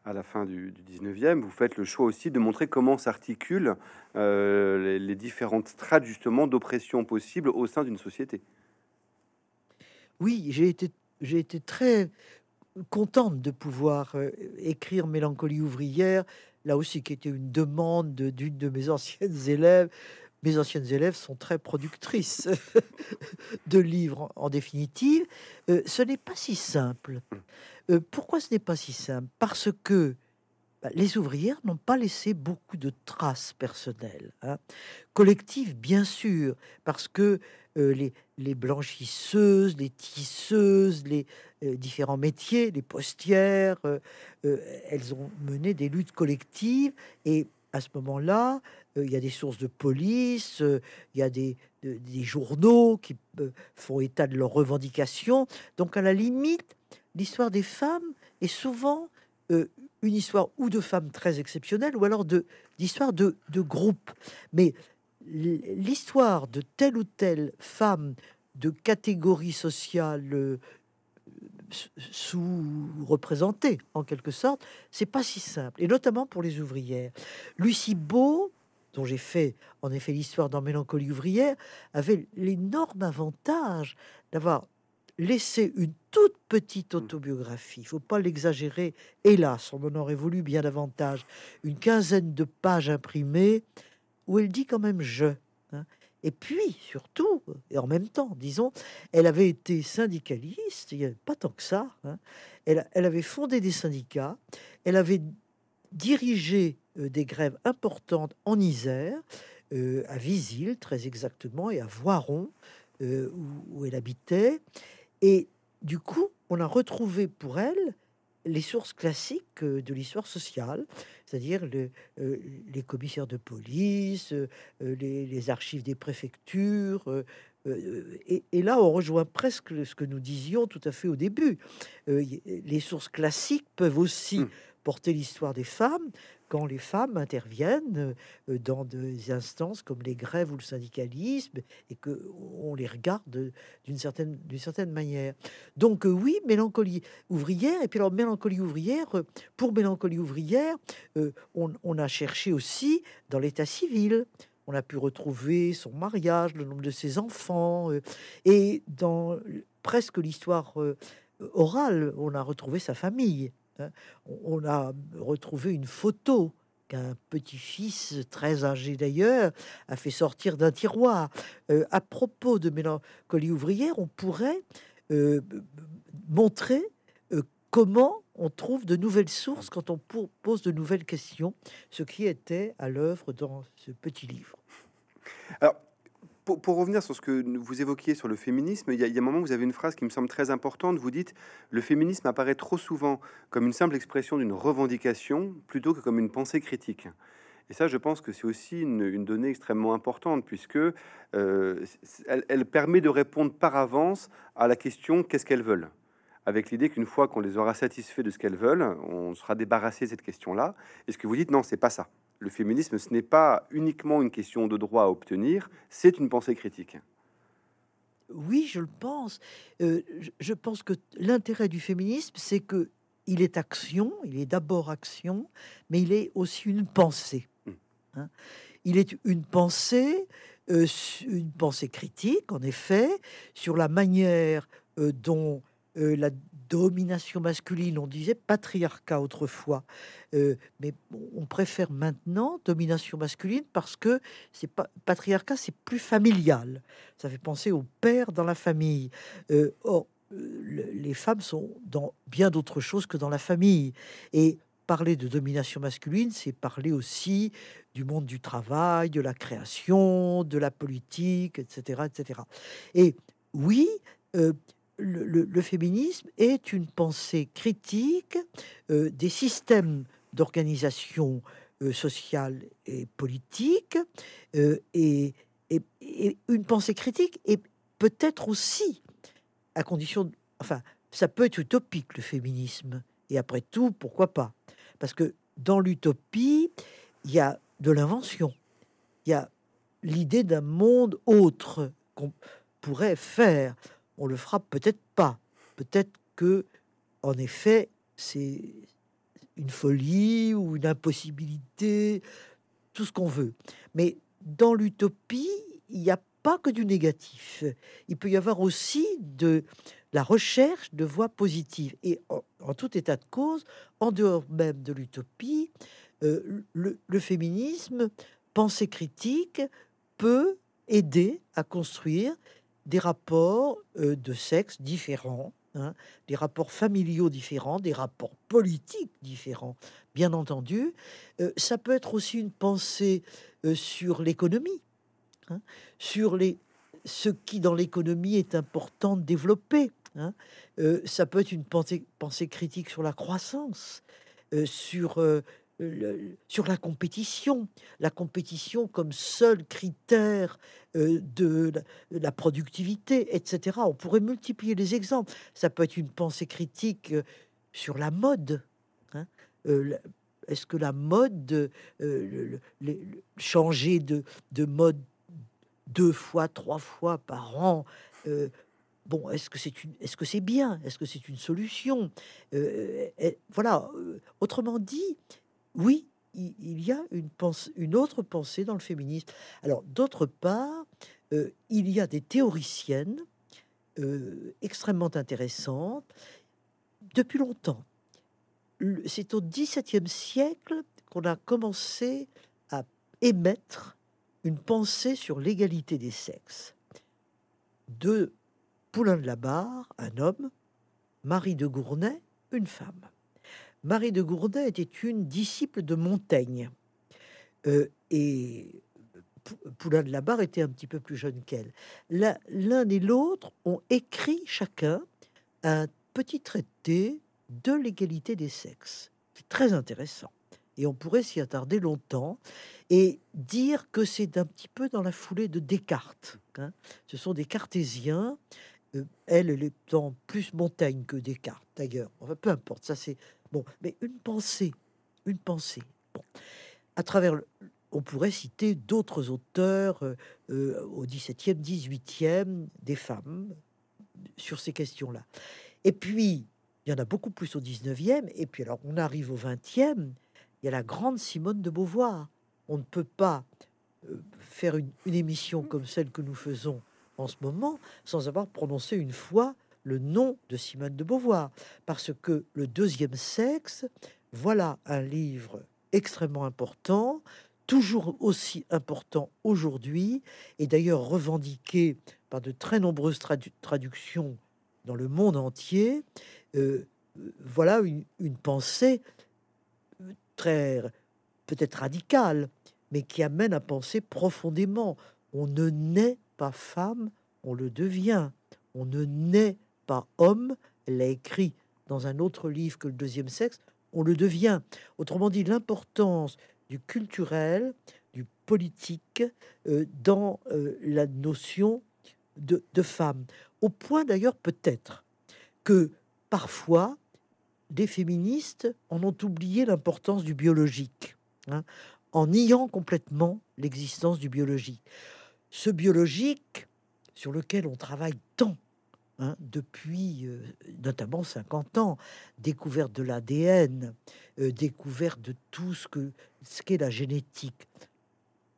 à la fin du, 19e, vous faites le choix aussi de montrer comment s'articulent les, les, différentes strates justement d'oppression possibles au sein d'une société. Oui, j'ai été, j'ai été très contente de pouvoir euh, écrire Mélancolie ouvrière, là aussi qui était une demande d'une de mes anciennes élèves, mes anciennes élèves sont très productrices de livres en, définitive. Euh, ce n'est pas si simple. Euh, pourquoi ce n'est pas si simple? Parce que bah, les ouvrières n'ont pas laissé beaucoup de traces personnelles. Hein. Collectives, bien sûr, parce que euh, les, blanchisseuses, les tisseuses, les différents métiers, les postières, elles ont mené des luttes collectives et à ce moment-là, euh, il y a des sources de police, euh, il y a des, journaux qui euh, font état de leurs revendications. Donc, à la limite, l'histoire des femmes est souvent une histoire ou de femmes très exceptionnelles ou alors d'histoire de, de groupe. Mais l'histoire de telle ou telle femme de catégorie sociale sous-représentée en quelque sorte, c'est pas si simple, et notamment pour les ouvrières. Lucie Beau, dont j'ai fait en effet l'histoire dans Mélancolie ouvrière, avait l'énorme avantage d'avoir laissé une toute petite autobiographie. Il faut pas l'exagérer. Hélas, on en aurait voulu bien davantage. Une quinzaine de pages imprimées où elle dit quand même je. Et puis, surtout, et en même temps, disons, elle avait été syndicaliste, il n'y avait pas tant que ça. Hein. Elle, avait fondé des syndicats, elle avait dirigé euh, des grèves importantes en Isère, euh, à Visil très exactement, et à Voiron, euh, où, elle habitait. Et du coup, on a retrouvé pour elle les sources classiques euh, de l'histoire sociale, c'est-à-dire euh, les commissaires de police, euh, les, archives des préfectures. Et, là, on rejoint presque ce que nous disions tout à fait au début. les sources classiques peuvent aussi mmh. porter l'histoire des femmes, quand les femmes interviennent euh, dans des instances comme les grèves ou le syndicalisme et que on les regarde d'une certaine manière. Donc euh, oui, mélancolie ouvrière et puis alors mélancolie ouvrière euh, pour mélancolie ouvrière, on, a cherché aussi dans l'état civil. On a pu retrouver son mariage, le nombre de ses enfants, et dans presque l'histoire orale, on a retrouvé sa famille. Hein. On a retrouvé une photo qu'un petit-fils très âgé d'ailleurs a fait sortir d'un tiroir. Euh, à propos de mélancolie ouvrière, on pourrait euh, montrer euh, comment on trouve de nouvelles sources quand on pose de nouvelles questions, ce qui était à l'œuvre dans ce petit livre. Alors, pour, revenir sur ce que vous évoquiez sur le féminisme, il y, a, un moment où vous avez une phrase qui me semble très importante. Vous dites le féminisme apparaît trop souvent comme une simple expression d'une revendication plutôt que comme une pensée critique. Et ça, je pense que c'est aussi une, donnée extrêmement importante puisque euh, elle, permet de répondre par avance à la question qu'est-ce qu'elles veulent? Avec l'idée qu'une fois qu'on les aura satisfaits de ce qu'elles veulent, on sera débarrassé de cette question-là. Et ce que vous dites, non, c'est pas ça le féminisme, ce n'est pas uniquement une question de droit à obtenir, c'est une pensée critique. Oui, je le pense. Euh, je pense que l'intérêt du féminisme, c'est que il est action, il est d'abord action, mais il est aussi une pensée. Hmm. Hein. il est une pensée, euh, une pensée critique, en effet, sur la manière euh, dont la domination masculine, on disait patriarcat autrefois, euh, mais on préfère maintenant domination masculine parce que c'est pas patriarcat, c'est plus familial. Ça fait penser au père dans la famille. Euh, or, euh, les femmes sont dans bien d'autres choses que dans la famille. Et parler de domination masculine, c'est parler aussi du monde du travail, de la création, de la politique, etc., etc. Et oui, le, féminisme est une pensée critique euh, des systèmes d'organisation euh, sociale et politique euh, et, une pensée critique et peut-être aussi à condition, enfin, ça peut être utopique le féminisme et après tout, pourquoi pas? Parce que dans l'utopie, il y a de l'invention, il y a l'idée d'un monde autre qu'on pourrait faire on le fera peut-être pas. Peut-être que, en effet, c'est une folie ou une impossibilité, tout ce qu'on veut. Mais dans l'utopie, il n'y a pas que du négatif. Il peut y avoir aussi de la recherche de voies positives. Et en, tout état de cause, en dehors même de l'utopie, euh, le, le, féminisme, pensée critique, peut aider à construire des rapports euh, de sexe différents, hein, des rapports familiaux différents, des rapports politiques différents, bien entendu. Euh, ça peut être aussi une pensée euh, sur l'économie, hein, sur les, ce qui dans l'économie est important de développer. Hein. ça peut être une pensée, pensée critique sur la croissance, sur sur la compétition, la compétition comme seul critère euh, de la, productivité, etc. On pourrait multiplier les exemples. Ça peut être une pensée critique euh, sur la mode. Hein. Euh, est-ce que la mode, changer de, de, mode deux fois, trois fois par an, bon, est-ce que c'est est-ce que c'est bien, est-ce que c'est une solution? Voilà. Autrement dit, oui, il y a une, autre pensée dans le féminisme. Alors, d'autre part, euh, il y a des théoriciennes euh, extrêmement intéressantes depuis longtemps. C'est au XVIIe siècle qu'on a commencé à émettre une pensée sur l'égalité des sexes. De Poulain de la Barre, un homme, Marie de Gournay, une femme. Marie de Gourdin était une disciple de Montaigne. Euh, et Poulain de la Barre était un petit peu plus jeune qu'elle. L'un et l'autre ont écrit chacun un petit traité de l'égalité des sexes. C'est très intéressant. Et on pourrait s'y attarder longtemps et dire que c'est un petit peu dans la foulée de Descartes. Hein. Ce sont des cartésiens. Euh, elle, elle est en plus Montaigne que Descartes, d'ailleurs. Enfin, peu importe, ça c'est Bon, mais une pensée, une pensée. Bon, à travers, on pourrait citer d'autres auteurs euh, euh, au XVIIe, XVIIIe, des femmes sur ces questions-là. Et puis, il y en a beaucoup plus au XIXe. Et puis, alors, on arrive au XXe. Il y a la grande Simone de Beauvoir. On ne peut pas euh, faire une émission comme celle que nous faisons en ce moment sans avoir prononcé une fois le nom de Simone de Beauvoir, parce que le deuxième sexe, voilà un livre extrêmement important, toujours aussi important aujourd'hui, et d'ailleurs revendiqué par de très nombreuses traductions dans le monde entier. Euh, voilà une, une, pensée très peut-être radicale, mais qui amène à penser profondément. On ne naît pas femme, on le devient. On ne naît homme, elle l'a écrit dans un autre livre que le deuxième sexe, on le devient. Autrement dit, l'importance du culturel, du politique euh, dans euh, la notion de, femme. Au point d'ailleurs peut-être que parfois des féministes en ont oublié l'importance du biologique, hein, en niant complètement l'existence du biologique. Ce biologique sur lequel on travaille tant Hein, depuis euh, notamment 50 ans, découverte de l'ADN, euh, découverte de tout ce que ce qu'est la génétique.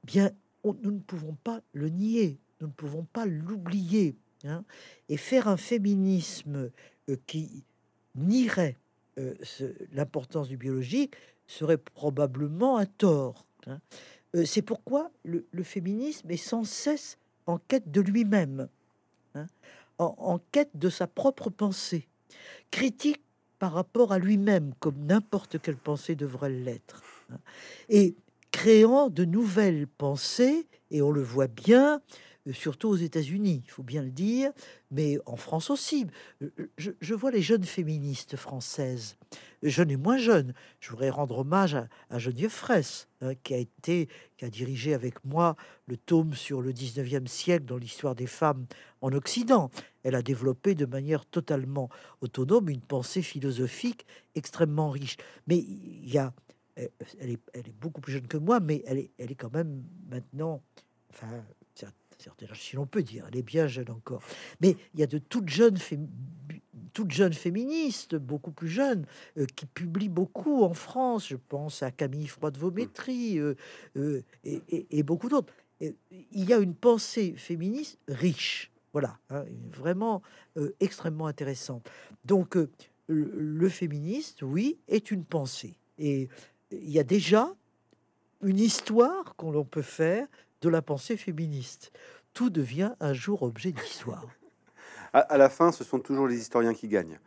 Bien, nous ne pouvons pas le nier, nous ne pouvons pas l'oublier, hein, et faire un féminisme euh, qui nierait l'importance du biologique serait probablement un tort. Hein. C'est pourquoi le, le, féminisme est sans cesse en quête de lui-même en, quête de sa propre pensée, critique par rapport à lui-même, comme n'importe quelle pensée devrait l'être, hein. et créant de nouvelles pensées, et on le voit bien, surtout aux États-Unis, il faut bien le dire, mais en France aussi. Euh, je, vois les jeunes féministes françaises, jeunes et moins jeunes. Je voudrais rendre hommage à, Geneviève Fraisse, hein, qui a été, qui a dirigé avec moi le tome sur le 19e siècle dans l'histoire des femmes en Occident. Elle a développé de manière totalement autonome une pensée philosophique extrêmement riche. Mais il y a, elle est, elle est beaucoup plus jeune que moi, mais elle est, elle est quand même maintenant, enfin, si l'on peut dire, elle est bien jeune encore. Mais il y a de toutes jeunes, toutes jeunes féministes, beaucoup plus jeunes, euh, qui publient beaucoup en France. Je pense à Camille Froide-Vaumétrie euh, euh, et, beaucoup d'autres. Il y a une pensée féministe riche, voilà, hein, vraiment extrêmement intéressante. Donc, le féministe, oui, est une pensée. Et il y a déjà une histoire qu'on peut faire de la pensée féministe. Tout devient un jour objet d'histoire. À, la fin, ce sont toujours les historiens qui gagnent.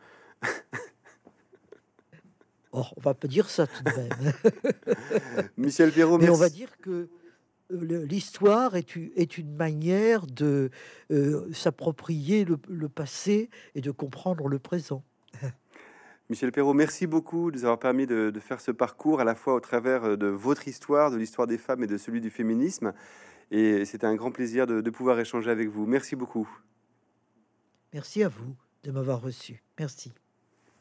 oh, on va pas dire ça tout de même. Michel Perrault, mais on va dire que euh, l'histoire est, est, une manière de euh, s'approprier le, passé et de comprendre le présent. Michel Perrault, merci beaucoup de nous avoir permis de, faire ce parcours à la fois au travers euh, de votre histoire, de l'histoire des femmes et de celui du féminisme. Et c'était un grand plaisir de, de pouvoir échanger avec vous. Merci beaucoup. Merci à vous de m'avoir reçu. Merci.